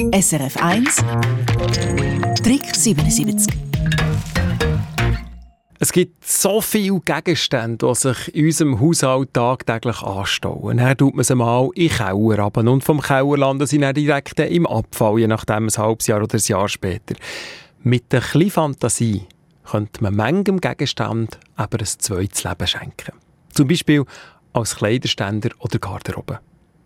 SRF 1 Trick 77 es gibt so viele Gegenstände, die sich in unserem Haushalt tagtäglich anstauen. Dann tut man sie mal in den Keller ab und vom Keller landen sie dann direkt im Abfall, je nachdem ein halbes Jahr oder ein Jahr später. Mit ein bisschen Fantasie könnte man manchem Gegenstand aber ein zweites Leben schenken. Zum Beispiel als Kleiderständer oder Garderobe.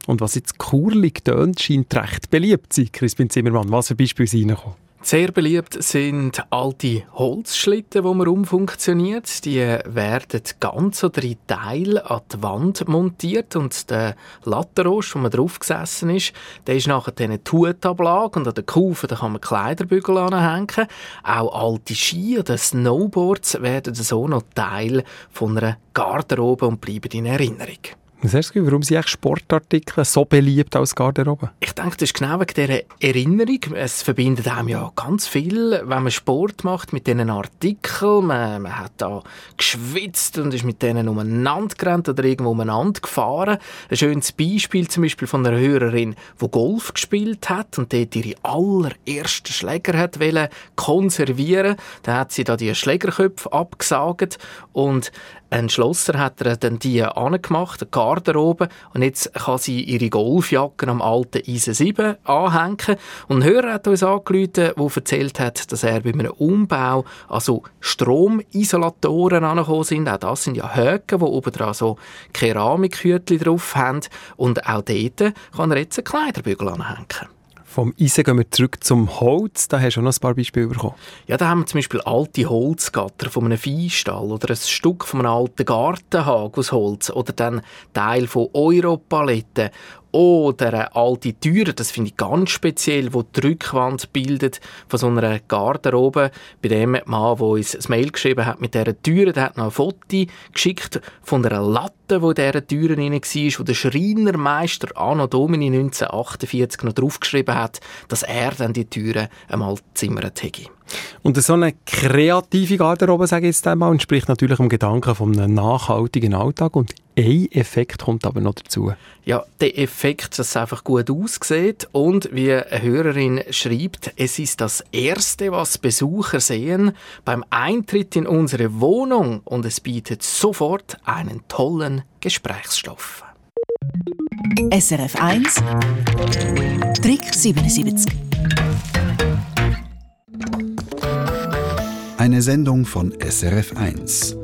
Und was jetzt kurlig tönt, scheint recht beliebt zu sein, Crispin Zimmermann. Was für Beispiele sind reingekommen? Sehr beliebt sind alte Holzschlitten, die man umfunktioniert. Die werden ganz oder in Teil an die Wand montiert und der Lattenrost, wo man drauf gesessen ist, der ist nachher eine Tutablage und an der Kufe da kann man Kleiderbügel anhängen. Auch alte Ski oder Snowboards werden so noch Teil von einer Garderobe und bleiben in Erinnerung. Sergio, warum sind Sportartikel so beliebt als Garderobe? Ich denke, das ist genau wegen dieser Erinnerung. Es verbindet einem ja ganz viel, wenn man Sport macht mit diesen Artikeln. Man, man hat da geschwitzt und ist mit denen umeinander gerannt oder irgendwo umeinander gefahren. Ein schönes Beispiel zum Beispiel von einer Hörerin, die Golf gespielt hat und dort ihre allerersten Schläger hat konservieren Da hat sie da die Schlägerköpfe abgesagt und ein Schlosser hat er dann die angemacht, eine Garderobe, und jetzt kann sie ihre Golfjacke am alten Eisen 7 anhängen. Und ein Hörer hat uns angerufen, der erzählt hat, dass er bei einem Umbau also Stromisolatoren angekommen sind. Auch das sind ja Höcken, die oben dran so Keramikhütchen drauf haben. Und auch dort kann er jetzt einen Kleiderbügel anhängen. Vom Eisen gehen wir zurück zum Holz. Da hast du auch noch ein paar Beispiele bekommen. Ja, da haben wir zum Beispiel alte Holzgatter von einem Viehstall oder ein Stück von einem alten Gartenhag aus Holz oder dann Teil von Europaletten oder eine alte Tür, das finde ich ganz speziell, wo die Rückwand bildet von so einer Garderobe. Bei dem Mann, der uns ein Mail geschrieben hat mit dieser Tür, der hat noch ein Foto geschickt von einer Latte, wo dieser Tür drin war, wo der Schreinermeister Anno Domini 1948 noch draufgeschrieben hat, dass er dann die Türen einmal zimmert hätte. Und so eine kreative Garderobe, sage ich jetzt einmal, entspricht natürlich dem Gedanken von einem nachhaltigen Alltag. Und ein Effekt kommt aber noch dazu. Ja, der Effekt, dass es einfach gut aussieht und wie eine Hörerin schreibt, es ist das Erste, was Besucher sehen beim Eintritt in unsere Wohnung und es bietet sofort einen tollen Gesprächsstoff. SRF 1 Trick 77 Eine Sendung von SRF1.